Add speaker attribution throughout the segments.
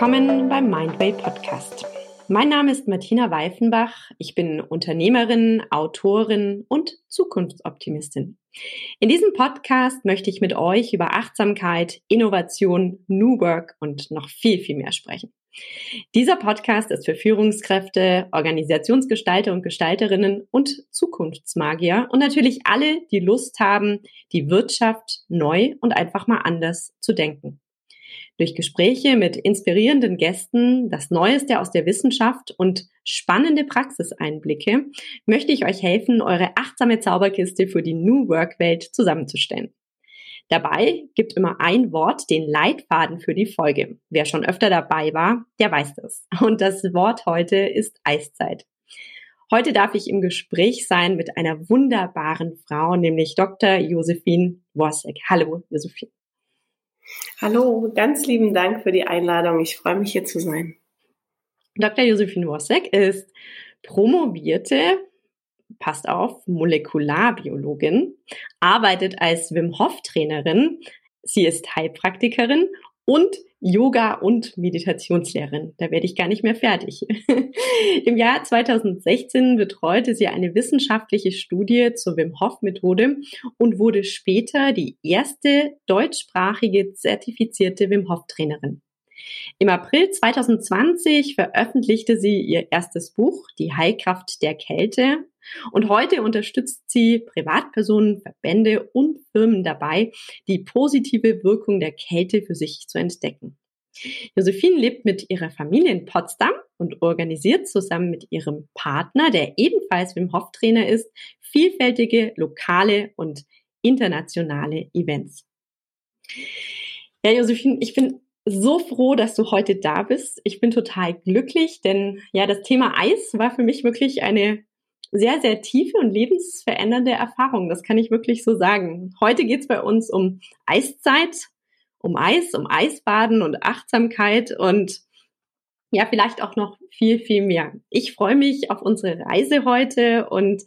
Speaker 1: willkommen beim Mindway Podcast. Mein Name ist Martina Weifenbach. Ich bin Unternehmerin, Autorin und Zukunftsoptimistin. In diesem Podcast möchte ich mit euch über Achtsamkeit, Innovation, New Work und noch viel, viel mehr sprechen. Dieser Podcast ist für Führungskräfte, Organisationsgestalter und Gestalterinnen und Zukunftsmagier und natürlich alle, die Lust haben, die Wirtschaft neu und einfach mal anders zu denken. Durch Gespräche mit inspirierenden Gästen, das Neueste aus der Wissenschaft und spannende Praxiseinblicke möchte ich euch helfen, eure achtsame Zauberkiste für die New Work Welt zusammenzustellen. Dabei gibt immer ein Wort den Leitfaden für die Folge. Wer schon öfter dabei war, der weiß das. Und das Wort heute ist Eiszeit. Heute darf ich im Gespräch sein mit einer wunderbaren Frau, nämlich Dr. Josephine Worsek. Hallo, Josephine.
Speaker 2: Hallo, ganz lieben Dank für die Einladung. Ich freue mich hier zu sein.
Speaker 1: Dr. Josephine Worsek ist promovierte passt auf, Molekularbiologin, arbeitet als Wim Hof Trainerin. Sie ist Heilpraktikerin und Yoga- und Meditationslehrerin. Da werde ich gar nicht mehr fertig. Im Jahr 2016 betreute sie eine wissenschaftliche Studie zur Wim Hof Methode und wurde später die erste deutschsprachige zertifizierte Wim Hof Trainerin. Im April 2020 veröffentlichte sie ihr erstes Buch, Die Heilkraft der Kälte. Und heute unterstützt sie Privatpersonen, Verbände und Firmen dabei, die positive Wirkung der Kälte für sich zu entdecken. Josephine lebt mit ihrer Familie in Potsdam und organisiert zusammen mit ihrem Partner, der ebenfalls Wim Hof Trainer ist, vielfältige lokale und internationale Events. Ja, Josephine, ich bin so froh, dass du heute da bist. Ich bin total glücklich, denn ja, das Thema Eis war für mich wirklich eine sehr, sehr tiefe und lebensverändernde Erfahrung. Das kann ich wirklich so sagen. Heute geht es bei uns um Eiszeit, um Eis, um Eisbaden und Achtsamkeit und ja, vielleicht auch noch viel, viel mehr. Ich freue mich auf unsere Reise heute und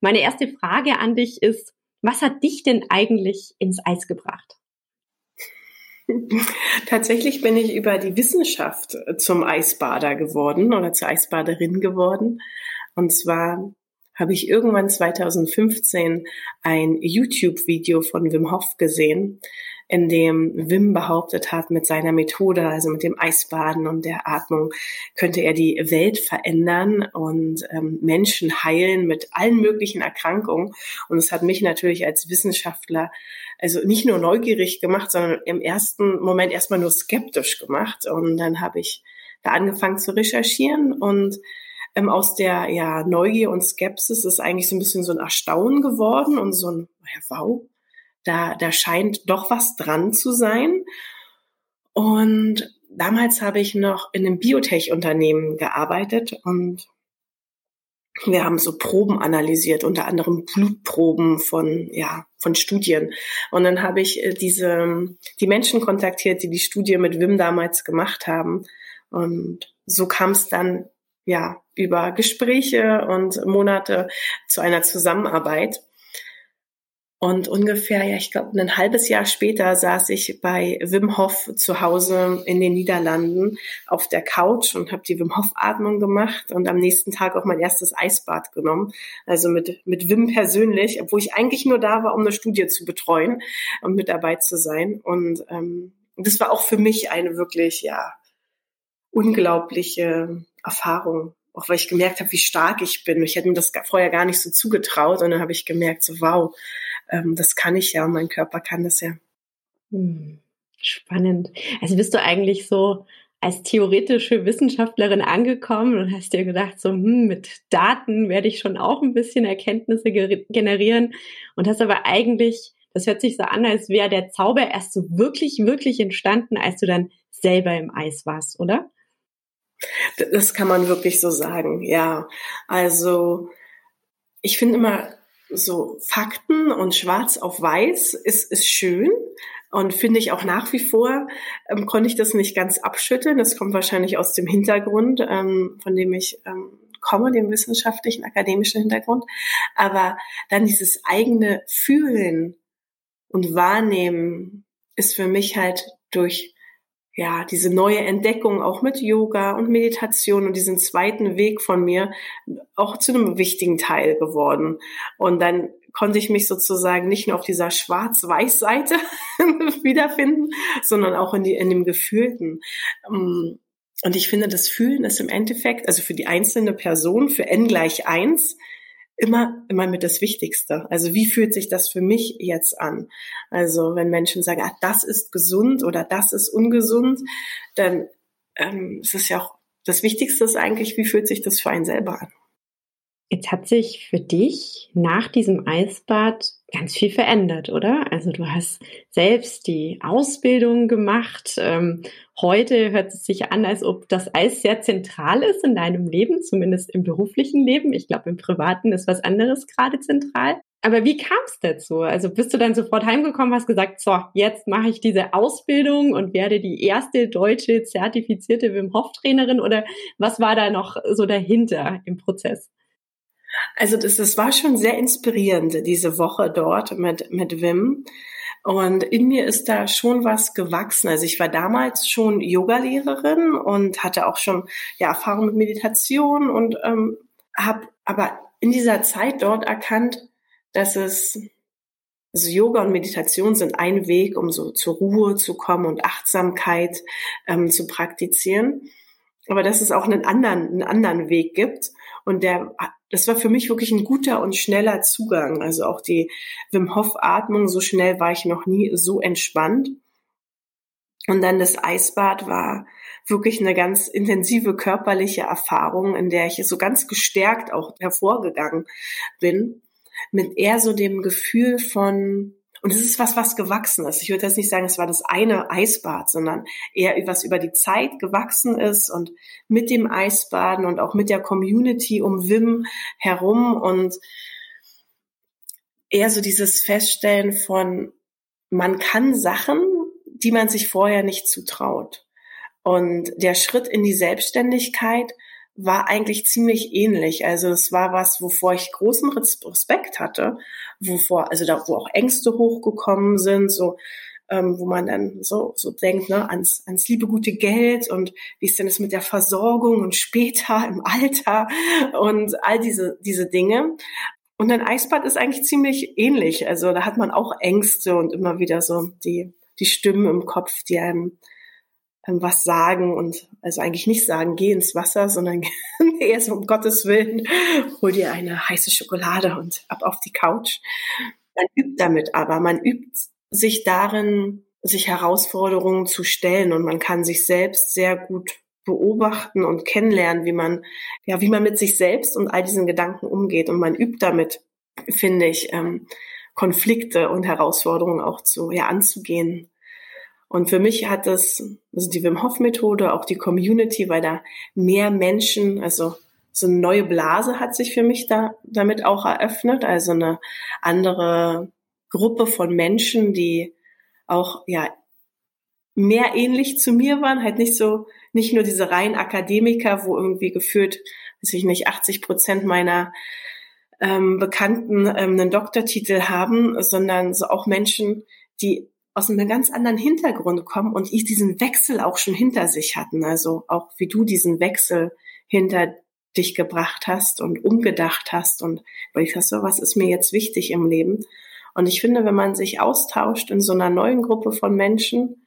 Speaker 1: meine erste Frage an dich ist, was hat dich denn eigentlich ins Eis gebracht?
Speaker 2: Tatsächlich bin ich über die Wissenschaft zum Eisbader geworden oder zur Eisbaderin geworden. Und zwar habe ich irgendwann 2015 ein YouTube-Video von Wim Hof gesehen, in dem Wim behauptet hat, mit seiner Methode, also mit dem Eisbaden und der Atmung, könnte er die Welt verändern und ähm, Menschen heilen mit allen möglichen Erkrankungen. Und es hat mich natürlich als Wissenschaftler also nicht nur neugierig gemacht, sondern im ersten Moment erstmal nur skeptisch gemacht. Und dann habe ich da angefangen zu recherchieren und ähm, aus der ja, Neugier und Skepsis ist eigentlich so ein bisschen so ein Erstaunen geworden und so ein, ja, wow, da, da scheint doch was dran zu sein. Und damals habe ich noch in einem Biotech-Unternehmen gearbeitet und wir haben so Proben analysiert, unter anderem Blutproben von, ja, von Studien. Und dann habe ich äh, diese, die Menschen kontaktiert, die die Studie mit Wim damals gemacht haben. Und so kam es dann, ja, über Gespräche und Monate zu einer Zusammenarbeit. Und ungefähr, ja, ich glaube, ein halbes Jahr später saß ich bei Wim Hof zu Hause in den Niederlanden auf der Couch und habe die Wim Hof Atmung gemacht und am nächsten Tag auch mein erstes Eisbad genommen. Also mit, mit Wim persönlich, obwohl ich eigentlich nur da war, um eine Studie zu betreuen und mit dabei zu sein. Und ähm, das war auch für mich eine wirklich, ja, unglaubliche Erfahrung auch weil ich gemerkt habe, wie stark ich bin. Ich hätte mir das vorher gar nicht so zugetraut und dann habe ich gemerkt, so wow, ähm, das kann ich ja und mein Körper kann das ja.
Speaker 1: Hm, spannend. Also bist du eigentlich so als theoretische Wissenschaftlerin angekommen und hast dir gedacht, so hm, mit Daten werde ich schon auch ein bisschen Erkenntnisse generieren und hast aber eigentlich, das hört sich so an, als wäre der Zauber erst so wirklich, wirklich entstanden, als du dann selber im Eis warst, oder?
Speaker 2: Das kann man wirklich so sagen, ja. Also ich finde immer, so Fakten und schwarz auf weiß ist, ist schön. Und finde ich auch nach wie vor, ähm, konnte ich das nicht ganz abschütteln. Das kommt wahrscheinlich aus dem Hintergrund, ähm, von dem ich ähm, komme, dem wissenschaftlichen, akademischen Hintergrund. Aber dann dieses eigene Fühlen und Wahrnehmen ist für mich halt durch ja, diese neue Entdeckung auch mit Yoga und Meditation und diesen zweiten Weg von mir auch zu einem wichtigen Teil geworden. Und dann konnte ich mich sozusagen nicht nur auf dieser Schwarz-Weiß-Seite wiederfinden, sondern auch in, die, in dem Gefühlten. Ähm, und ich finde, das Fühlen ist im Endeffekt, also für die einzelne Person, für n gleich eins, immer, immer mit das Wichtigste. Also wie fühlt sich das für mich jetzt an? Also wenn Menschen sagen, ah, das ist gesund oder das ist ungesund, dann ähm, ist es ja auch das Wichtigste ist eigentlich, wie fühlt sich das für einen selber an?
Speaker 1: Jetzt hat sich für dich nach diesem Eisbad ganz viel verändert, oder? Also du hast selbst die Ausbildung gemacht. Ähm, heute hört es sich an, als ob das Eis sehr zentral ist in deinem Leben, zumindest im beruflichen Leben. Ich glaube, im privaten ist was anderes gerade zentral. Aber wie kam es dazu? Also bist du dann sofort heimgekommen, hast gesagt, so, jetzt mache ich diese Ausbildung und werde die erste deutsche zertifizierte Wim Hof Trainerin oder was war da noch so dahinter im Prozess?
Speaker 2: Also das, das war schon sehr inspirierend, diese Woche dort mit, mit Wim. Und in mir ist da schon was gewachsen. Also ich war damals schon Yogalehrerin und hatte auch schon ja, Erfahrung mit Meditation und ähm, habe aber in dieser Zeit dort erkannt, dass es also Yoga und Meditation sind ein Weg, um so zur Ruhe zu kommen und Achtsamkeit ähm, zu praktizieren. Aber dass es auch einen anderen, einen anderen Weg gibt. Und der das war für mich wirklich ein guter und schneller Zugang. Also auch die Wim Hof Atmung, so schnell war ich noch nie so entspannt. Und dann das Eisbad war wirklich eine ganz intensive körperliche Erfahrung, in der ich so ganz gestärkt auch hervorgegangen bin, mit eher so dem Gefühl von und es ist was, was gewachsen ist. Ich würde jetzt nicht sagen, es war das eine Eisbad, sondern eher was über die Zeit gewachsen ist und mit dem Eisbaden und auch mit der Community um Wim herum und eher so dieses Feststellen von, man kann Sachen, die man sich vorher nicht zutraut. Und der Schritt in die Selbstständigkeit war eigentlich ziemlich ähnlich. Also es war was, wovor ich großen Respekt hatte, wovor, also da, wo auch Ängste hochgekommen sind, so, ähm, wo man dann so, so denkt, ne, ans, ans liebe gute Geld und wie ist denn das mit der Versorgung und später im Alter und all diese, diese Dinge. Und ein Eisbad ist eigentlich ziemlich ähnlich. Also da hat man auch Ängste und immer wieder so die, die Stimmen im Kopf, die einem was sagen und also eigentlich nicht sagen, geh ins Wasser, sondern eher so um Gottes Willen, hol dir eine heiße Schokolade und ab auf die Couch. Man übt damit aber, man übt sich darin, sich Herausforderungen zu stellen und man kann sich selbst sehr gut beobachten und kennenlernen, wie man, ja, wie man mit sich selbst und all diesen Gedanken umgeht. Und man übt damit, finde ich, ähm, Konflikte und Herausforderungen auch zu, ja, anzugehen und für mich hat das, also die Wim Hof Methode, auch die Community, weil da mehr Menschen, also so eine neue Blase hat sich für mich da damit auch eröffnet, also eine andere Gruppe von Menschen, die auch ja mehr ähnlich zu mir waren, halt nicht so nicht nur diese reinen Akademiker, wo irgendwie gefühlt, weiß ich nicht, 80 Prozent meiner ähm, Bekannten ähm, einen Doktortitel haben, sondern so auch Menschen, die aus einem ganz anderen Hintergrund kommen und ich diesen Wechsel auch schon hinter sich hatten. Also auch wie du diesen Wechsel hinter dich gebracht hast und umgedacht hast und weil ich dachte, so, was ist mir jetzt wichtig im Leben? Und ich finde, wenn man sich austauscht in so einer neuen Gruppe von Menschen,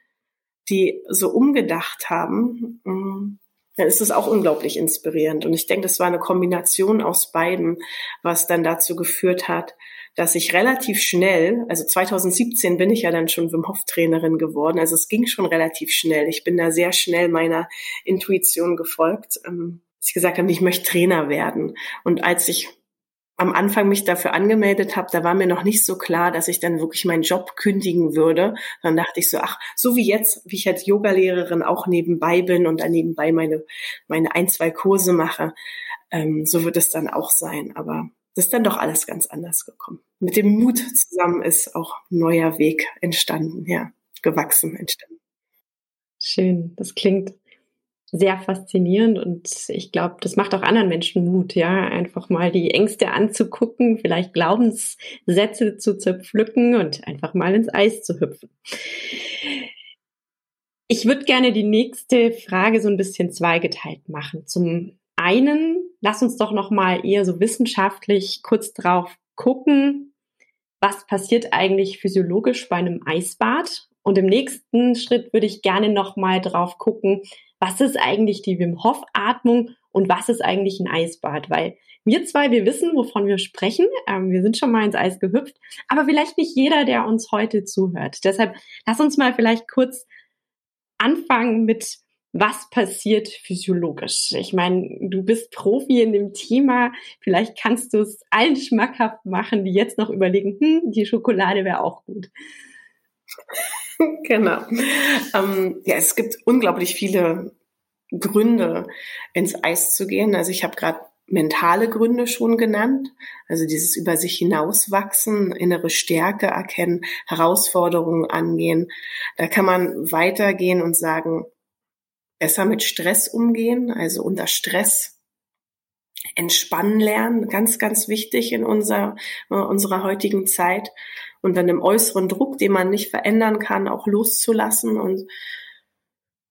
Speaker 2: die so umgedacht haben, mm, dann ist es auch unglaublich inspirierend. Und ich denke, das war eine Kombination aus beiden, was dann dazu geführt hat, dass ich relativ schnell, also 2017 bin ich ja dann schon Wim Hof Trainerin geworden, also es ging schon relativ schnell. Ich bin da sehr schnell meiner Intuition gefolgt, ähm, dass ich gesagt habe, ich möchte Trainer werden. Und als ich am Anfang mich dafür angemeldet habe, da war mir noch nicht so klar, dass ich dann wirklich meinen Job kündigen würde. Dann dachte ich so, ach, so wie jetzt, wie ich als Yogalehrerin auch nebenbei bin und dann nebenbei meine, meine ein, zwei Kurse mache, ähm, so wird es dann auch sein. Aber das ist dann doch alles ganz anders gekommen. Mit dem Mut zusammen ist auch ein neuer Weg entstanden, ja, gewachsen entstanden.
Speaker 1: Schön, das klingt sehr faszinierend und ich glaube, das macht auch anderen Menschen Mut, ja, einfach mal die Ängste anzugucken, vielleicht Glaubenssätze zu zerpflücken und einfach mal ins Eis zu hüpfen. Ich würde gerne die nächste Frage so ein bisschen zweigeteilt machen. Zum einen, lass uns doch noch mal eher so wissenschaftlich kurz drauf gucken, was passiert eigentlich physiologisch bei einem Eisbad? Und im nächsten Schritt würde ich gerne noch mal drauf gucken, was ist eigentlich die Wim Hof Atmung und was ist eigentlich ein Eisbad? Weil wir zwei, wir wissen, wovon wir sprechen. Ähm, wir sind schon mal ins Eis gehüpft, aber vielleicht nicht jeder, der uns heute zuhört. Deshalb lass uns mal vielleicht kurz anfangen mit, was passiert physiologisch? Ich meine, du bist Profi in dem Thema. Vielleicht kannst du es allen schmackhaft machen, die jetzt noch überlegen, hm, die Schokolade wäre auch gut.
Speaker 2: Genau. Ähm, ja, es gibt unglaublich viele Gründe, ins Eis zu gehen. Also ich habe gerade mentale Gründe schon genannt, also dieses über sich hinauswachsen, innere Stärke erkennen, Herausforderungen angehen. Da kann man weitergehen und sagen, besser mit Stress umgehen, also unter Stress entspannen lernen, ganz, ganz wichtig in unserer, äh, unserer heutigen Zeit. Und dann im äußeren Druck, den man nicht verändern kann, auch loszulassen und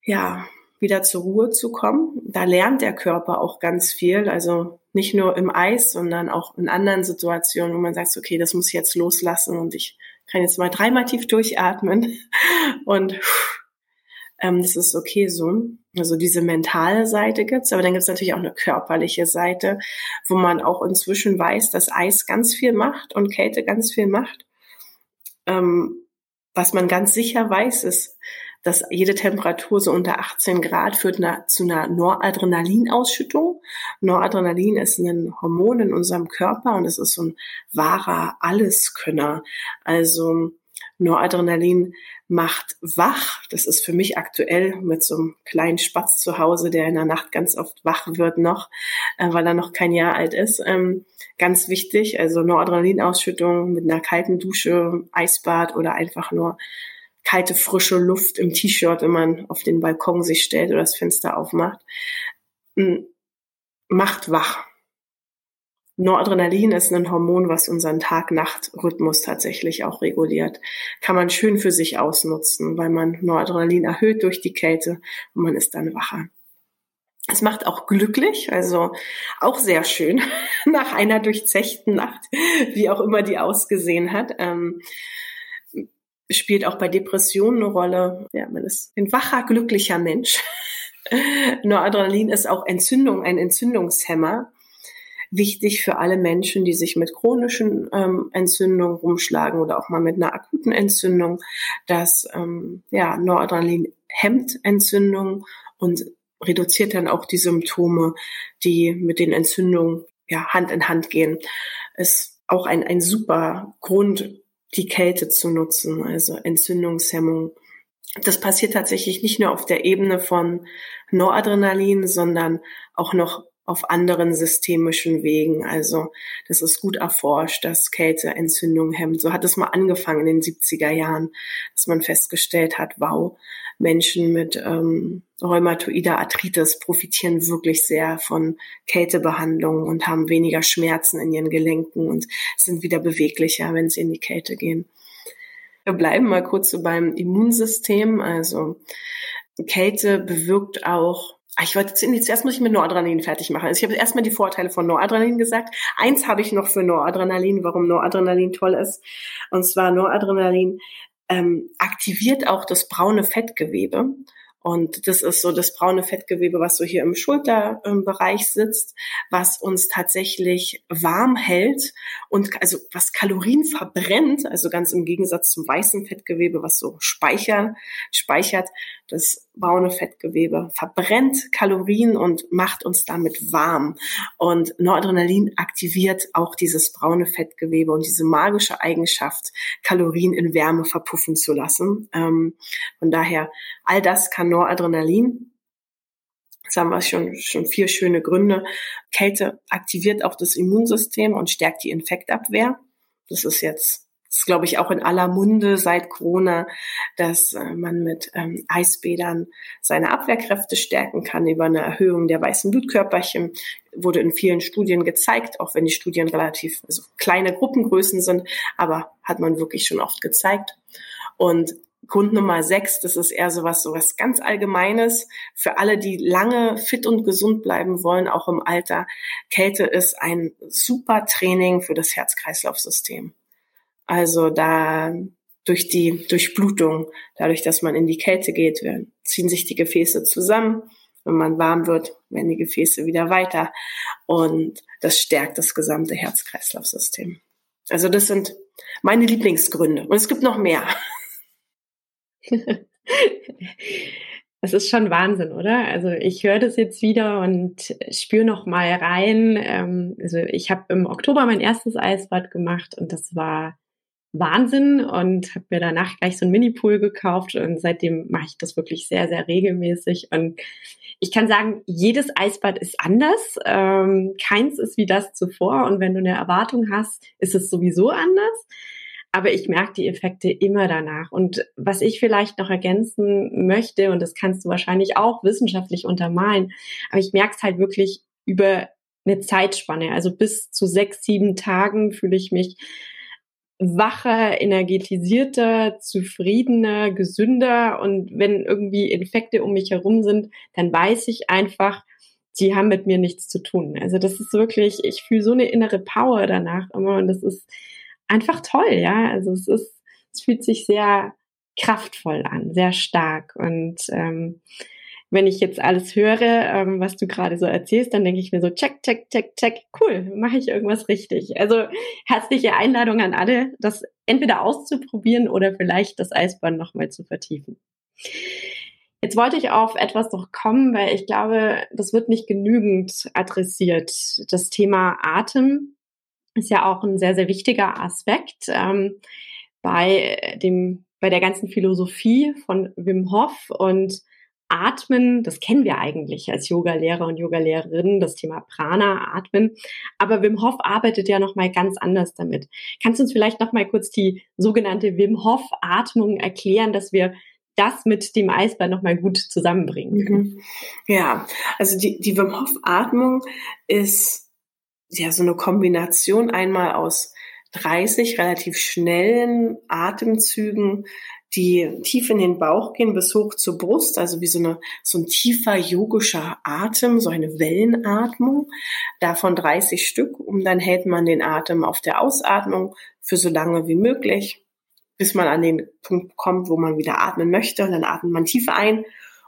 Speaker 2: ja, wieder zur Ruhe zu kommen. Da lernt der Körper auch ganz viel. Also nicht nur im Eis, sondern auch in anderen Situationen, wo man sagt, okay, das muss ich jetzt loslassen und ich kann jetzt mal dreimal tief durchatmen und ähm, das ist okay so. Also diese mentale Seite gibt's, aber dann gibt's natürlich auch eine körperliche Seite, wo man auch inzwischen weiß, dass Eis ganz viel macht und Kälte ganz viel macht. Ähm, was man ganz sicher weiß, ist, dass jede Temperatur so unter 18 Grad führt zu einer Noradrenalinausschüttung. Noradrenalin ist ein Hormon in unserem Körper und es ist so ein wahrer Alleskönner. Also Noradrenalin macht wach. Das ist für mich aktuell mit so einem kleinen Spatz zu Hause, der in der Nacht ganz oft wach wird noch, äh, weil er noch kein Jahr alt ist. Ähm, ganz wichtig, also Noradrenalinausschüttung mit einer kalten Dusche, Eisbad oder einfach nur kalte, frische Luft im T-Shirt, wenn man auf den Balkon sich stellt oder das Fenster aufmacht, macht wach. Noradrenalin ist ein Hormon, was unseren Tag-Nacht-Rhythmus tatsächlich auch reguliert. Kann man schön für sich ausnutzen, weil man Noradrenalin erhöht durch die Kälte und man ist dann wacher. Es macht auch glücklich, also auch sehr schön nach einer durchzechten Nacht, wie auch immer die ausgesehen hat. Ähm, spielt auch bei Depressionen eine Rolle. Ja, man ist ein wacher, glücklicher Mensch. Noradrenalin ist auch Entzündung, ein Entzündungshemmer. Wichtig für alle Menschen, die sich mit chronischen ähm, Entzündungen rumschlagen oder auch mal mit einer akuten Entzündung, dass ähm, ja, Noradrenalin hemmt Entzündung und reduziert dann auch die Symptome, die mit den Entzündungen ja, Hand in Hand gehen. Ist auch ein, ein super Grund, die Kälte zu nutzen, also Entzündungshemmung. Das passiert tatsächlich nicht nur auf der Ebene von Noradrenalin, sondern auch noch auf anderen systemischen Wegen. Also das ist gut erforscht, dass Kälte Entzündung hemmt. So hat es mal angefangen in den 70er Jahren, dass man festgestellt hat, wow, Menschen mit ähm, rheumatoider Arthritis profitieren wirklich sehr von Kältebehandlungen und haben weniger Schmerzen in ihren Gelenken und sind wieder beweglicher, wenn sie in die Kälte gehen. Wir bleiben mal kurz so beim Immunsystem. Also Kälte bewirkt auch ich wollte zuerst muss ich mit Noradrenalin fertig machen. Also ich habe erstmal die Vorteile von Noradrenalin gesagt. Eins habe ich noch für Noradrenalin, warum Noradrenalin toll ist. Und zwar Noradrenalin ähm, aktiviert auch das braune Fettgewebe. Und das ist so das braune Fettgewebe, was so hier im Schulterbereich sitzt, was uns tatsächlich warm hält und also was Kalorien verbrennt, also ganz im Gegensatz zum weißen Fettgewebe, was so speichern, speichert. Das braune Fettgewebe verbrennt Kalorien und macht uns damit warm. Und Noradrenalin aktiviert auch dieses braune Fettgewebe und diese magische Eigenschaft, Kalorien in Wärme verpuffen zu lassen. Ähm, von daher, all das kann Noradrenalin. Jetzt haben wir schon, schon vier schöne Gründe. Kälte aktiviert auch das Immunsystem und stärkt die Infektabwehr. Das ist jetzt, das ist, glaube ich, auch in aller Munde seit Corona, dass äh, man mit ähm, Eisbädern seine Abwehrkräfte stärken kann über eine Erhöhung der weißen Blutkörperchen. Wurde in vielen Studien gezeigt, auch wenn die Studien relativ also kleine Gruppengrößen sind, aber hat man wirklich schon oft gezeigt. Und Grund Nummer sechs, das ist eher sowas, sowas ganz Allgemeines für alle, die lange fit und gesund bleiben wollen, auch im Alter. Kälte ist ein super Training für das Herz-Kreislauf-System. Also da durch die Durchblutung, dadurch, dass man in die Kälte geht, ziehen sich die Gefäße zusammen. Wenn man warm wird, werden die Gefäße wieder weiter und das stärkt das gesamte Herz-Kreislauf-System. Also das sind meine Lieblingsgründe. Und es gibt noch mehr.
Speaker 1: Es ist schon Wahnsinn, oder? Also ich höre das jetzt wieder und spüre noch mal rein. Ähm, also ich habe im Oktober mein erstes Eisbad gemacht und das war Wahnsinn und habe mir danach gleich so einen Mini-Pool gekauft und seitdem mache ich das wirklich sehr, sehr regelmäßig. Und ich kann sagen, jedes Eisbad ist anders. Ähm, keins ist wie das zuvor und wenn du eine Erwartung hast, ist es sowieso anders aber ich merke die Effekte immer danach. Und was ich vielleicht noch ergänzen möchte, und das kannst du wahrscheinlich auch wissenschaftlich untermalen, aber ich merke es halt wirklich über eine Zeitspanne. Also bis zu sechs, sieben Tagen fühle ich mich wacher, energetisierter, zufriedener, gesünder. Und wenn irgendwie Infekte um mich herum sind, dann weiß ich einfach, die haben mit mir nichts zu tun. Also das ist wirklich, ich fühle so eine innere Power danach immer und das ist einfach toll, ja. Also es ist, es fühlt sich sehr kraftvoll an, sehr stark. Und ähm, wenn ich jetzt alles höre, ähm, was du gerade so erzählst, dann denke ich mir so, check, check, check, check, cool, mache ich irgendwas richtig. Also herzliche Einladung an alle, das entweder auszuprobieren oder vielleicht das Eisbahn nochmal zu vertiefen. Jetzt wollte ich auf etwas noch kommen, weil ich glaube, das wird nicht genügend adressiert. Das Thema Atem ist ja auch ein sehr, sehr wichtiger Aspekt ähm, bei dem, bei der ganzen Philosophie von Wim Hof und Atmen, das kennen wir eigentlich als Yogalehrer und Yogalehrerinnen, das Thema Prana, Atmen. Aber Wim Hof arbeitet ja nochmal ganz anders damit. Kannst du uns vielleicht nochmal kurz die sogenannte Wim Hof Atmung erklären, dass wir das mit dem Eisbär nochmal gut zusammenbringen können? Mhm.
Speaker 2: Ja, also die, die Wim Hof Atmung ist ja so eine Kombination einmal aus 30 relativ schnellen Atemzügen, die tief in den Bauch gehen bis hoch zur Brust, also wie so, eine, so ein tiefer yogischer Atem, so eine Wellenatmung, davon 30 Stück und dann hält man den Atem auf der Ausatmung für so lange wie möglich, bis man an den Punkt kommt, wo man wieder atmen möchte. Und dann atmet man tief ein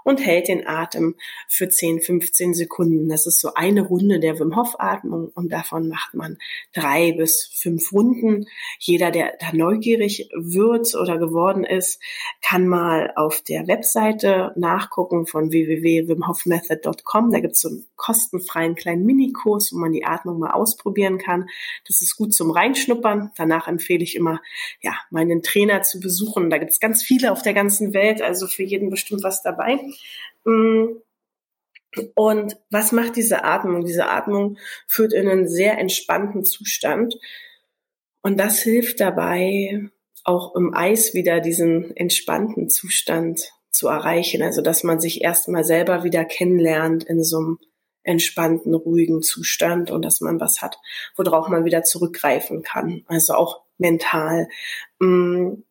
Speaker 2: und hält den Atem für 10, 15 Sekunden. Das ist so eine Runde der Wim Hof Atmung und davon macht man drei bis fünf Runden. Jeder, der da neugierig wird oder geworden ist, kann mal auf der Webseite nachgucken von www.wimhofmethod.com. Da gibt es so einen kostenfreien kleinen Minikurs, wo man die Atmung mal ausprobieren kann. Das ist gut zum Reinschnuppern. Danach empfehle ich immer, ja, meinen Trainer zu besuchen. Da gibt es ganz viele auf der ganzen Welt, also für jeden bestimmt was dabei. Mm. Und was macht diese Atmung? Diese Atmung führt in einen sehr entspannten Zustand. Und das hilft dabei, auch im Eis wieder diesen entspannten Zustand zu erreichen. Also, dass man sich erstmal selber wieder kennenlernt in so einem entspannten, ruhigen Zustand und dass man was hat, worauf man wieder zurückgreifen kann. Also auch mental. Mm.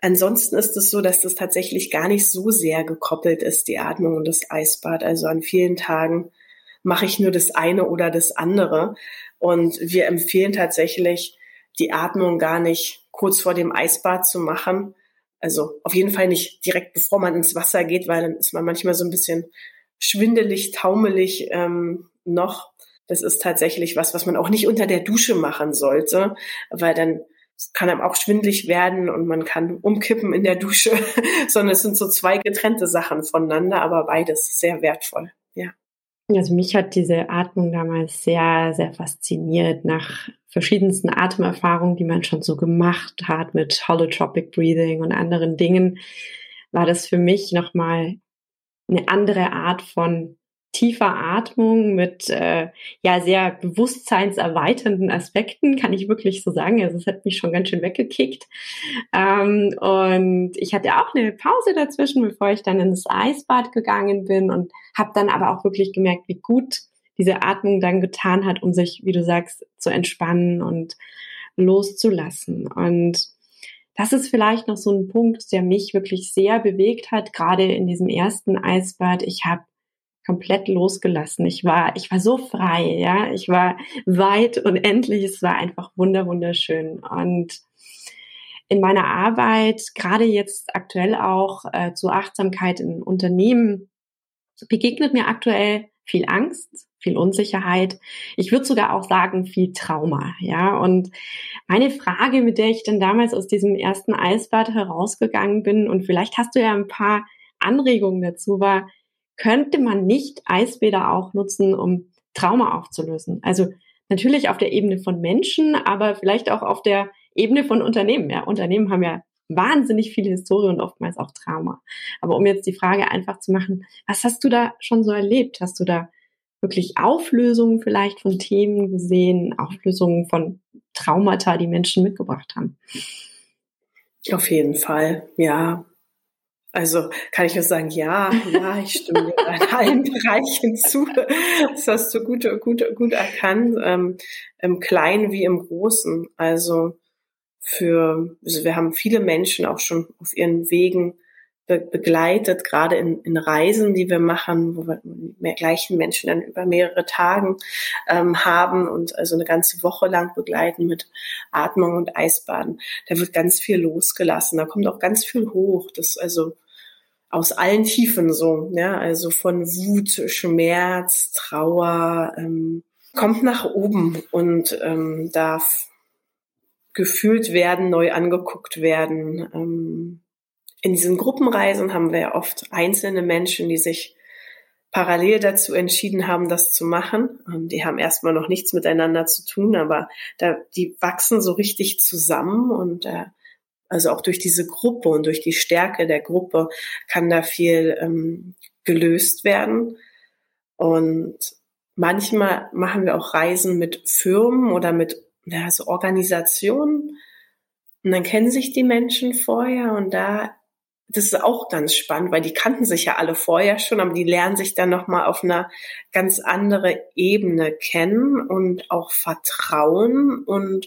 Speaker 2: Ansonsten ist es so, dass das tatsächlich gar nicht so sehr gekoppelt ist, die Atmung und das Eisbad. Also an vielen Tagen mache ich nur das eine oder das andere. Und wir empfehlen tatsächlich, die Atmung gar nicht kurz vor dem Eisbad zu machen. Also auf jeden Fall nicht direkt bevor man ins Wasser geht, weil dann ist man manchmal so ein bisschen schwindelig, taumelig ähm, noch. Das ist tatsächlich was, was man auch nicht unter der Dusche machen sollte, weil dann kann einem auch schwindlig werden und man kann umkippen in der Dusche, sondern es sind so zwei getrennte Sachen voneinander, aber beides sehr wertvoll. Ja.
Speaker 1: Also mich hat diese Atmung damals sehr, sehr fasziniert nach verschiedensten Atemerfahrungen, die man schon so gemacht hat mit Holotropic Breathing und anderen Dingen, war das für mich nochmal eine andere Art von tiefer Atmung mit äh, ja sehr bewusstseinserweiternden Aspekten, kann ich wirklich so sagen. Also es hat mich schon ganz schön weggekickt. Ähm, und ich hatte auch eine Pause dazwischen, bevor ich dann ins Eisbad gegangen bin und habe dann aber auch wirklich gemerkt, wie gut diese Atmung dann getan hat, um sich, wie du sagst, zu entspannen und loszulassen. Und das ist vielleicht noch so ein Punkt, der mich wirklich sehr bewegt hat, gerade in diesem ersten Eisbad. Ich habe komplett losgelassen. Ich war, ich war so frei, ja. Ich war weit und endlich. Es war einfach wunder, wunderschön. Und in meiner Arbeit, gerade jetzt aktuell auch äh, zur Achtsamkeit in Unternehmen, begegnet mir aktuell viel Angst, viel Unsicherheit. Ich würde sogar auch sagen, viel Trauma, ja. Und meine Frage, mit der ich dann damals aus diesem ersten Eisbad herausgegangen bin, und vielleicht hast du ja ein paar Anregungen dazu, war, könnte man nicht Eisbäder auch nutzen, um Trauma aufzulösen? Also natürlich auf der Ebene von Menschen, aber vielleicht auch auf der Ebene von Unternehmen. Ja, Unternehmen haben ja wahnsinnig viel Historie und oftmals auch Trauma. Aber um jetzt die Frage einfach zu machen, was hast du da schon so erlebt? Hast du da wirklich Auflösungen vielleicht von Themen gesehen, Auflösungen von Traumata, die Menschen mitgebracht haben?
Speaker 2: Auf jeden Fall, ja. Also kann ich nur sagen, ja, ja, ich stimme dir in allen Bereichen zu. Das hast du gut, gut, gut erkannt, ähm, im Kleinen wie im Großen. Also für, also wir haben viele Menschen auch schon auf ihren Wegen be begleitet, gerade in, in Reisen, die wir machen, wo wir mehr gleichen Menschen dann über mehrere Tagen ähm, haben und also eine ganze Woche lang begleiten mit Atmung und Eisbaden. Da wird ganz viel losgelassen, da kommt auch ganz viel hoch. Das also aus allen Tiefen so, ja, also von Wut, Schmerz, Trauer, ähm, kommt nach oben und ähm, darf gefühlt werden, neu angeguckt werden. Ähm, in diesen Gruppenreisen haben wir ja oft einzelne Menschen, die sich parallel dazu entschieden haben, das zu machen. Ähm, die haben erstmal noch nichts miteinander zu tun, aber da, die wachsen so richtig zusammen und äh, also auch durch diese Gruppe und durch die Stärke der Gruppe kann da viel ähm, gelöst werden. Und manchmal machen wir auch Reisen mit Firmen oder mit ja, so Organisationen. Und dann kennen sich die Menschen vorher und da, das ist auch ganz spannend, weil die kannten sich ja alle vorher schon, aber die lernen sich dann nochmal auf einer ganz andere Ebene kennen und auch vertrauen und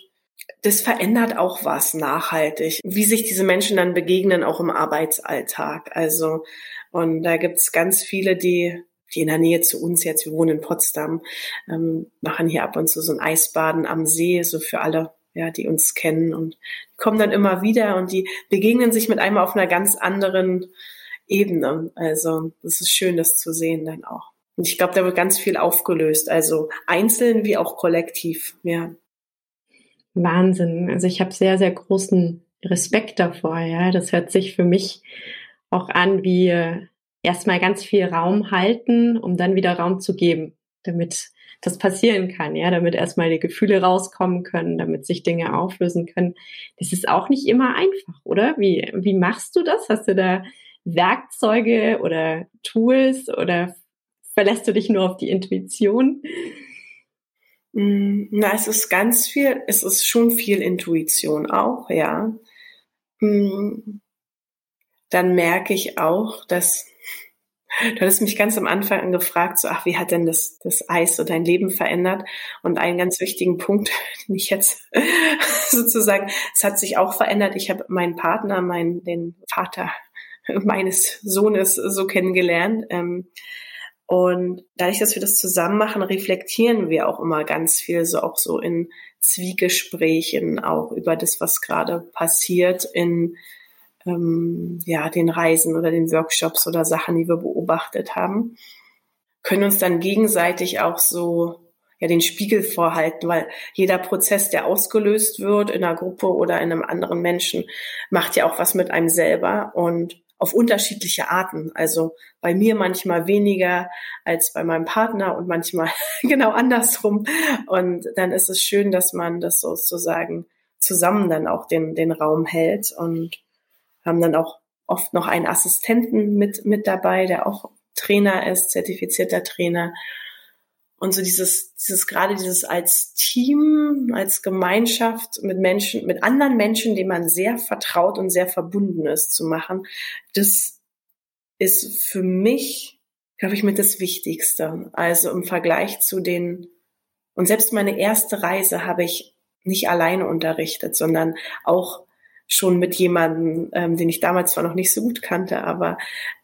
Speaker 2: das verändert auch was nachhaltig, wie sich diese Menschen dann begegnen, auch im Arbeitsalltag. Also, und da gibt's ganz viele, die die in der Nähe zu uns jetzt, wir wohnen in Potsdam, ähm, machen hier ab und zu so ein Eisbaden am See, so für alle, ja, die uns kennen und kommen dann immer wieder und die begegnen sich mit einem auf einer ganz anderen Ebene. Also das ist schön, das zu sehen dann auch. Und ich glaube, da wird ganz viel aufgelöst, also einzeln wie auch kollektiv, ja.
Speaker 1: Wahnsinn. Also ich habe sehr, sehr großen Respekt davor, ja. Das hört sich für mich auch an wie äh, erstmal ganz viel Raum halten, um dann wieder Raum zu geben, damit das passieren kann, ja, damit erstmal die Gefühle rauskommen können, damit sich Dinge auflösen können. Das ist auch nicht immer einfach, oder? Wie, wie machst du das? Hast du da Werkzeuge oder Tools oder verlässt du dich nur auf die Intuition?
Speaker 2: Mm, na, es ist ganz viel, es ist schon viel Intuition auch, ja. Mm, dann merke ich auch, dass Du hattest mich ganz am Anfang gefragt, so, ach, wie hat denn das, das Eis so dein Leben verändert? Und einen ganz wichtigen Punkt, den ich jetzt sozusagen, es hat sich auch verändert. Ich habe meinen Partner, meinen, den Vater meines Sohnes so kennengelernt. Ähm, und dadurch, dass wir das zusammen machen, reflektieren wir auch immer ganz viel, so auch so in Zwiegesprächen, auch über das, was gerade passiert, in ähm, ja, den Reisen oder den Workshops oder Sachen, die wir beobachtet haben, können uns dann gegenseitig auch so ja den Spiegel vorhalten, weil jeder Prozess, der ausgelöst wird in einer Gruppe oder in einem anderen Menschen, macht ja auch was mit einem selber und auf unterschiedliche Arten. Also bei mir manchmal weniger als bei meinem Partner und manchmal genau andersrum. Und dann ist es schön, dass man das sozusagen zusammen dann auch den, den Raum hält und haben dann auch oft noch einen Assistenten mit, mit dabei, der auch Trainer ist, zertifizierter Trainer. Und so dieses, dieses, gerade dieses als Team, als Gemeinschaft mit Menschen, mit anderen Menschen, denen man sehr vertraut und sehr verbunden ist, zu machen, das ist für mich, glaube ich, mit das Wichtigste. Also im Vergleich zu den, und selbst meine erste Reise habe ich nicht alleine unterrichtet, sondern auch schon mit jemandem, ähm, den ich damals zwar noch nicht so gut kannte, aber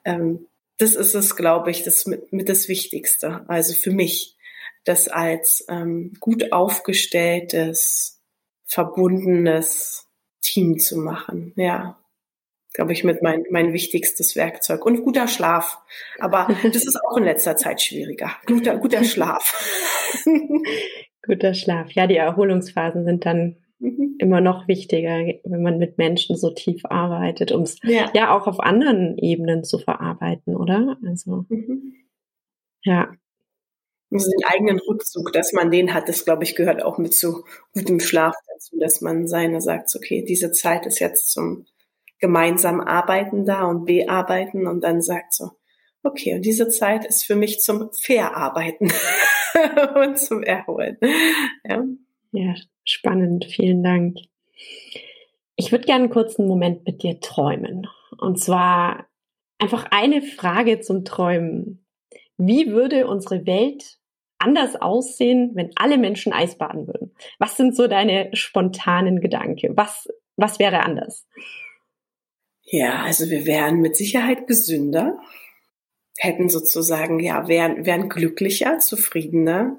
Speaker 2: ähm, das ist es, glaube ich, das mit, mit das Wichtigste. Also für mich, das als ähm, gut aufgestelltes, verbundenes Team zu machen. Ja, glaube ich, mit mein, mein wichtigstes Werkzeug. Und guter Schlaf. Aber das ist auch in letzter Zeit schwieriger. Guter, guter Schlaf.
Speaker 1: guter Schlaf. Ja, die Erholungsphasen sind dann mhm. immer noch wichtiger, wenn man mit Menschen so tief arbeitet, um es ja. ja. auch auf anderen Ebenen zu verarbeiten, oder? Also, mhm. ja.
Speaker 2: Also den eigenen Rückzug, dass man den hat, das glaube ich gehört auch mit zu gutem Schlaf dazu, dass man seine sagt, okay, diese Zeit ist jetzt zum gemeinsam arbeiten da und bearbeiten und dann sagt so, okay, und diese Zeit ist für mich zum Verarbeiten und zum Erholen.
Speaker 1: Ja. ja, spannend. Vielen Dank. Ich würde gerne einen kurzen Moment mit dir träumen. Und zwar einfach eine Frage zum Träumen. Wie würde unsere Welt anders aussehen, wenn alle Menschen Eisbaden würden? Was sind so deine spontanen Gedanken? Was, was wäre anders?
Speaker 2: Ja, also wir wären mit Sicherheit gesünder, hätten sozusagen, ja, wären, wären glücklicher, zufriedener,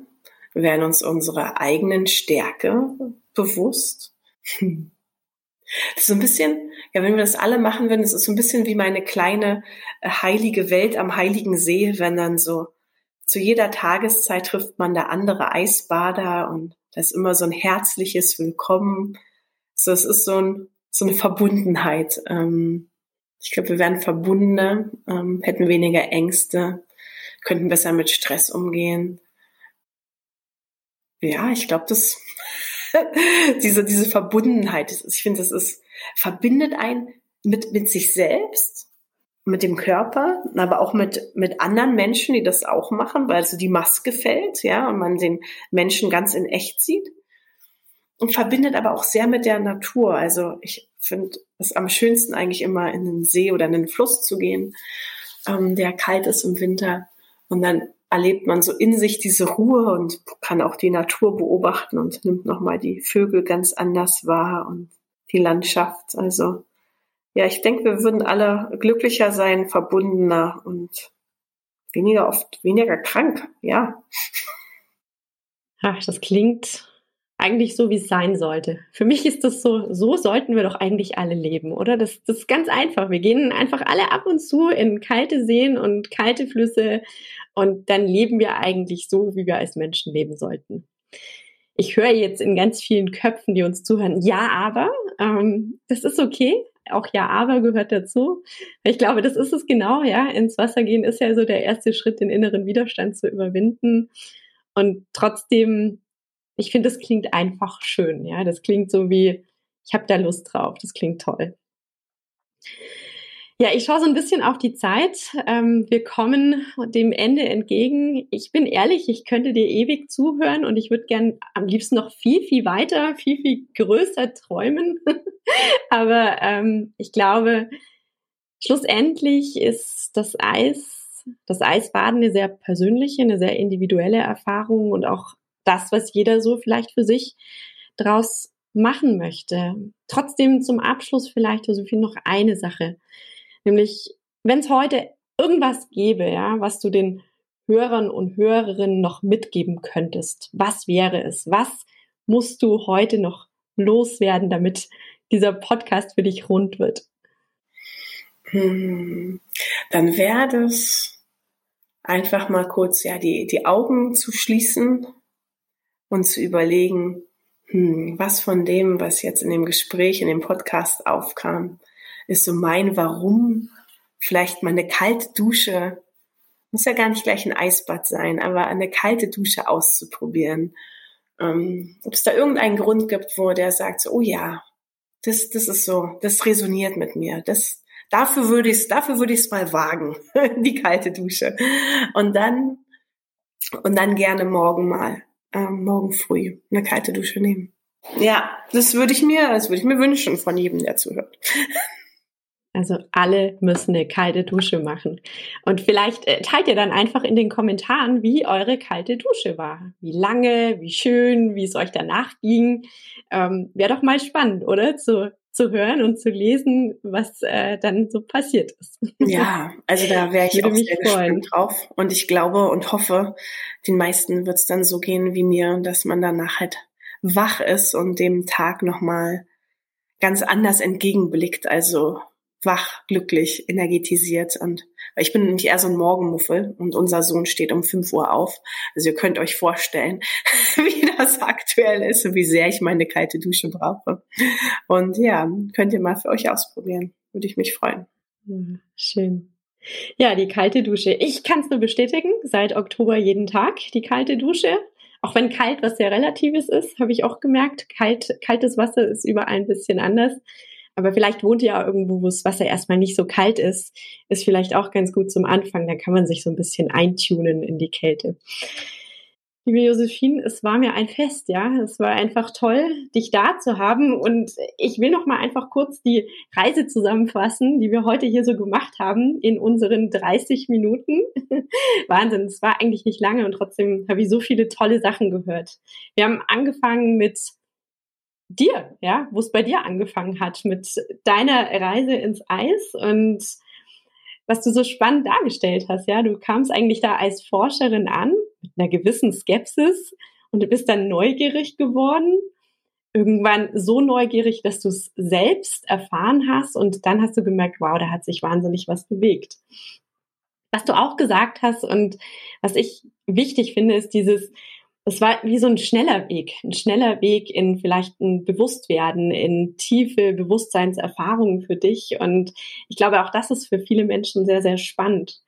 Speaker 2: wären uns unserer eigenen Stärke bewusst. Das ist so ein bisschen, ja, wenn wir das alle machen würden, das ist so ein bisschen wie meine kleine äh, heilige Welt am heiligen See, wenn dann so zu jeder Tageszeit trifft man da andere Eisbader und da ist immer so ein herzliches Willkommen. So, es ist so ein, so eine Verbundenheit. Ähm, ich glaube, wir wären verbundener, ähm, hätten weniger Ängste, könnten besser mit Stress umgehen. Ja, ich glaube, das diese diese Verbundenheit, ich finde, das ist verbindet einen mit mit sich selbst, mit dem Körper, aber auch mit mit anderen Menschen, die das auch machen, weil so die Maske fällt, ja, und man den Menschen ganz in echt sieht und verbindet aber auch sehr mit der Natur. Also ich finde es am schönsten eigentlich immer in den See oder in den Fluss zu gehen, ähm, der kalt ist im Winter. Und dann erlebt man so in sich diese Ruhe und kann auch die Natur beobachten und nimmt nochmal die Vögel ganz anders wahr und die Landschaft. Also ja, ich denke, wir würden alle glücklicher sein, verbundener und weniger oft, weniger krank, ja.
Speaker 1: Ach, das klingt eigentlich so, wie es sein sollte. Für mich ist das so, so sollten wir doch eigentlich alle leben, oder? Das, das ist ganz einfach. Wir gehen einfach alle ab und zu in kalte Seen und kalte Flüsse und dann leben wir eigentlich so, wie wir als Menschen leben sollten. Ich höre jetzt in ganz vielen Köpfen, die uns zuhören, ja, aber, ähm, das ist okay. Auch ja, aber gehört dazu. Ich glaube, das ist es genau, ja. Ins Wasser gehen ist ja so der erste Schritt, den inneren Widerstand zu überwinden. Und trotzdem ich finde, das klingt einfach schön. Ja, das klingt so wie, ich habe da Lust drauf. Das klingt toll. Ja, ich schaue so ein bisschen auf die Zeit. Ähm, wir kommen dem Ende entgegen. Ich bin ehrlich, ich könnte dir ewig zuhören und ich würde gern am liebsten noch viel, viel weiter, viel, viel größer träumen. Aber ähm, ich glaube, schlussendlich ist das Eis, das Eisbaden eine sehr persönliche, eine sehr individuelle Erfahrung und auch das, was jeder so vielleicht für sich draus machen möchte. Trotzdem zum Abschluss vielleicht, Josephine, noch eine Sache. Nämlich, wenn es heute irgendwas gäbe, ja, was du den Hörern und Hörerinnen noch mitgeben könntest, was wäre es? Was musst du heute noch loswerden, damit dieser Podcast für dich rund wird?
Speaker 2: Hm, dann wäre das einfach mal kurz ja die, die Augen zu schließen und zu überlegen, hm, was von dem, was jetzt in dem Gespräch, in dem Podcast aufkam, ist so mein Warum. Vielleicht mal eine kalte Dusche, muss ja gar nicht gleich ein Eisbad sein, aber eine kalte Dusche auszuprobieren. Ähm, ob es da irgendeinen Grund gibt, wo der sagt, so, oh ja, das, das ist so, das resoniert mit mir. Das, dafür würde ich es, dafür würde ich es mal wagen, die kalte Dusche. Und dann, und dann gerne morgen mal ähm, morgen früh eine kalte Dusche nehmen. Ja, das würde ich mir, das würde ich mir wünschen von jedem, der zuhört.
Speaker 1: Also alle müssen eine kalte Dusche machen. Und vielleicht äh, teilt ihr dann einfach in den Kommentaren, wie eure kalte Dusche war. Wie lange, wie schön, wie es euch danach ging. Ähm, Wäre doch mal spannend, oder? Zu, zu hören und zu lesen, was äh, dann so passiert ist.
Speaker 2: Ja, also da wäre ich auch sehr gespannt drauf. Und ich glaube und hoffe, den meisten wird es dann so gehen wie mir, dass man danach halt wach ist und dem Tag nochmal ganz anders entgegenblickt. Also wach, glücklich, energetisiert und ich bin nämlich eher so ein Morgenmuffel und unser Sohn steht um 5 Uhr auf. Also ihr könnt euch vorstellen, wie das aktuell ist und wie sehr ich meine kalte Dusche brauche. Und ja, könnt ihr mal für euch ausprobieren. Würde ich mich freuen.
Speaker 1: Schön. Ja, die kalte Dusche. Ich kann es nur bestätigen, seit Oktober jeden Tag die kalte Dusche. Auch wenn kalt was sehr Relatives ist, habe ich auch gemerkt, kalt, kaltes Wasser ist überall ein bisschen anders. Aber vielleicht wohnt ihr ja irgendwo, wo das Wasser erstmal nicht so kalt ist. Ist vielleicht auch ganz gut zum Anfang. Da kann man sich so ein bisschen eintunen in die Kälte. Liebe Josephine, es war mir ein Fest, ja. Es war einfach toll, dich da zu haben. Und ich will noch mal einfach kurz die Reise zusammenfassen, die wir heute hier so gemacht haben in unseren 30 Minuten. Wahnsinn, es war eigentlich nicht lange und trotzdem habe ich so viele tolle Sachen gehört. Wir haben angefangen mit dir, ja, wo es bei dir angefangen hat mit deiner Reise ins Eis und was du so spannend dargestellt hast, ja, du kamst eigentlich da als Forscherin an mit einer gewissen Skepsis und du bist dann neugierig geworden, irgendwann so neugierig, dass du es selbst erfahren hast und dann hast du gemerkt, wow, da hat sich wahnsinnig was bewegt. Was du auch gesagt hast und was ich wichtig finde, ist dieses, es war wie so ein schneller Weg, ein schneller Weg in vielleicht ein Bewusstwerden, in tiefe Bewusstseinserfahrungen für dich. Und ich glaube, auch das ist für viele Menschen sehr, sehr spannend.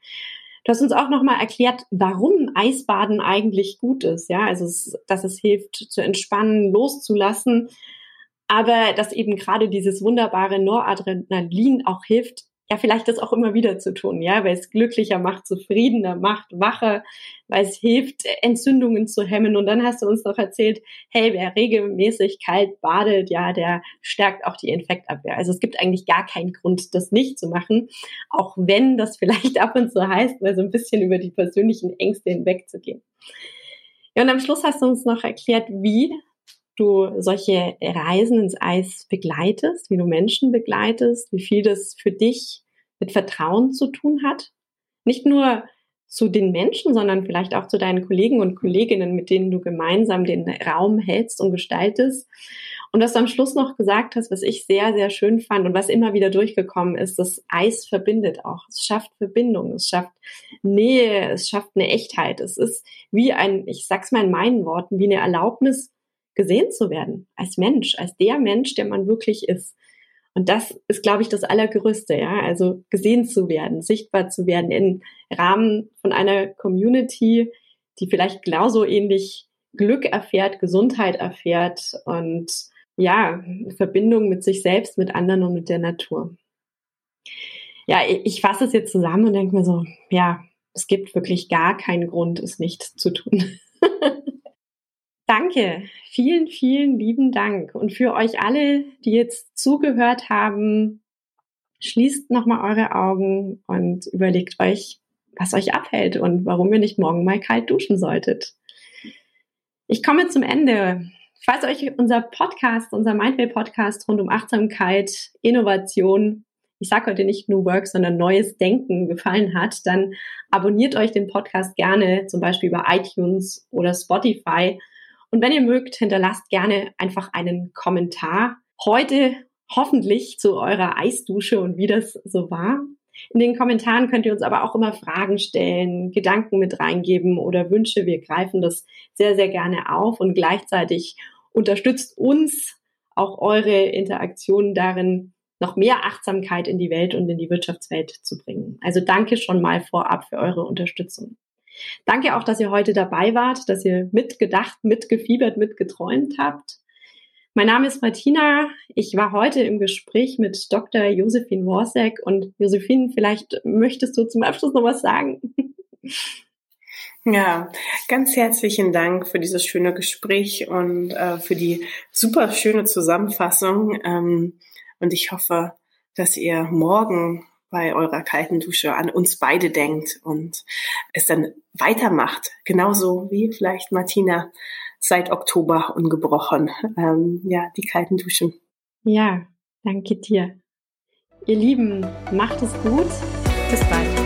Speaker 1: Du hast uns auch nochmal erklärt, warum Eisbaden eigentlich gut ist. Ja, also, es, dass es hilft zu entspannen, loszulassen. Aber dass eben gerade dieses wunderbare Noradrenalin auch hilft, ja, vielleicht das auch immer wieder zu tun, ja, weil es glücklicher macht, zufriedener macht, wacher, weil es hilft, Entzündungen zu hemmen. Und dann hast du uns noch erzählt, hey, wer regelmäßig kalt badet, ja, der stärkt auch die Infektabwehr. Also es gibt eigentlich gar keinen Grund, das nicht zu machen, auch wenn das vielleicht ab und zu heißt, weil so ein bisschen über die persönlichen Ängste hinwegzugehen. Ja, und am Schluss hast du uns noch erklärt, wie du solche Reisen ins Eis begleitest, wie du Menschen begleitest, wie viel das für dich mit Vertrauen zu tun hat. Nicht nur zu den Menschen, sondern vielleicht auch zu deinen Kollegen und Kolleginnen, mit denen du gemeinsam den Raum hältst und gestaltest. Und was du am Schluss noch gesagt hast, was ich sehr, sehr schön fand und was immer wieder durchgekommen ist, das Eis verbindet auch. Es schafft Verbindung, es schafft Nähe, es schafft eine Echtheit. Es ist wie ein, ich sag's mal in meinen Worten, wie eine Erlaubnis, gesehen zu werden, als Mensch, als der Mensch, der man wirklich ist. Und das ist, glaube ich, das Allergrößte, ja. Also gesehen zu werden, sichtbar zu werden im Rahmen von einer Community, die vielleicht genauso ähnlich Glück erfährt, Gesundheit erfährt und ja, Verbindung mit sich selbst, mit anderen und mit der Natur. Ja, ich fasse es jetzt zusammen und denke mir so, ja, es gibt wirklich gar keinen Grund, es nicht zu tun. Danke, vielen, vielen lieben Dank. Und für euch alle, die jetzt zugehört haben, schließt nochmal eure Augen und überlegt euch, was euch abhält und warum ihr nicht morgen mal kalt duschen solltet. Ich komme zum Ende. Falls euch unser Podcast, unser Mindway Podcast rund um Achtsamkeit, Innovation, ich sage heute nicht New Work, sondern neues Denken gefallen hat, dann abonniert euch den Podcast gerne, zum Beispiel über iTunes oder Spotify und wenn ihr mögt, hinterlasst gerne einfach einen Kommentar. Heute hoffentlich zu eurer Eisdusche und wie das so war. In den Kommentaren könnt ihr uns aber auch immer Fragen stellen, Gedanken mit reingeben oder Wünsche. Wir greifen das sehr, sehr gerne auf und gleichzeitig unterstützt uns auch eure Interaktionen darin, noch mehr Achtsamkeit in die Welt und in die Wirtschaftswelt zu bringen. Also danke schon mal vorab für eure Unterstützung. Danke auch, dass ihr heute dabei wart, dass ihr mitgedacht, mitgefiebert, mitgeträumt habt. Mein Name ist Martina. Ich war heute im Gespräch mit Dr. Josephine Worsek und Josephine, vielleicht möchtest du zum Abschluss noch was sagen.
Speaker 2: Ja, ganz herzlichen Dank für dieses schöne Gespräch und äh, für die super schöne Zusammenfassung. Ähm, und ich hoffe, dass ihr morgen bei eurer kalten Dusche an uns beide denkt und es dann weitermacht. Genauso wie vielleicht Martina seit Oktober ungebrochen. Ähm, ja, die kalten Duschen.
Speaker 1: Ja, Danke dir. Ihr Lieben, macht es gut. Bis bald.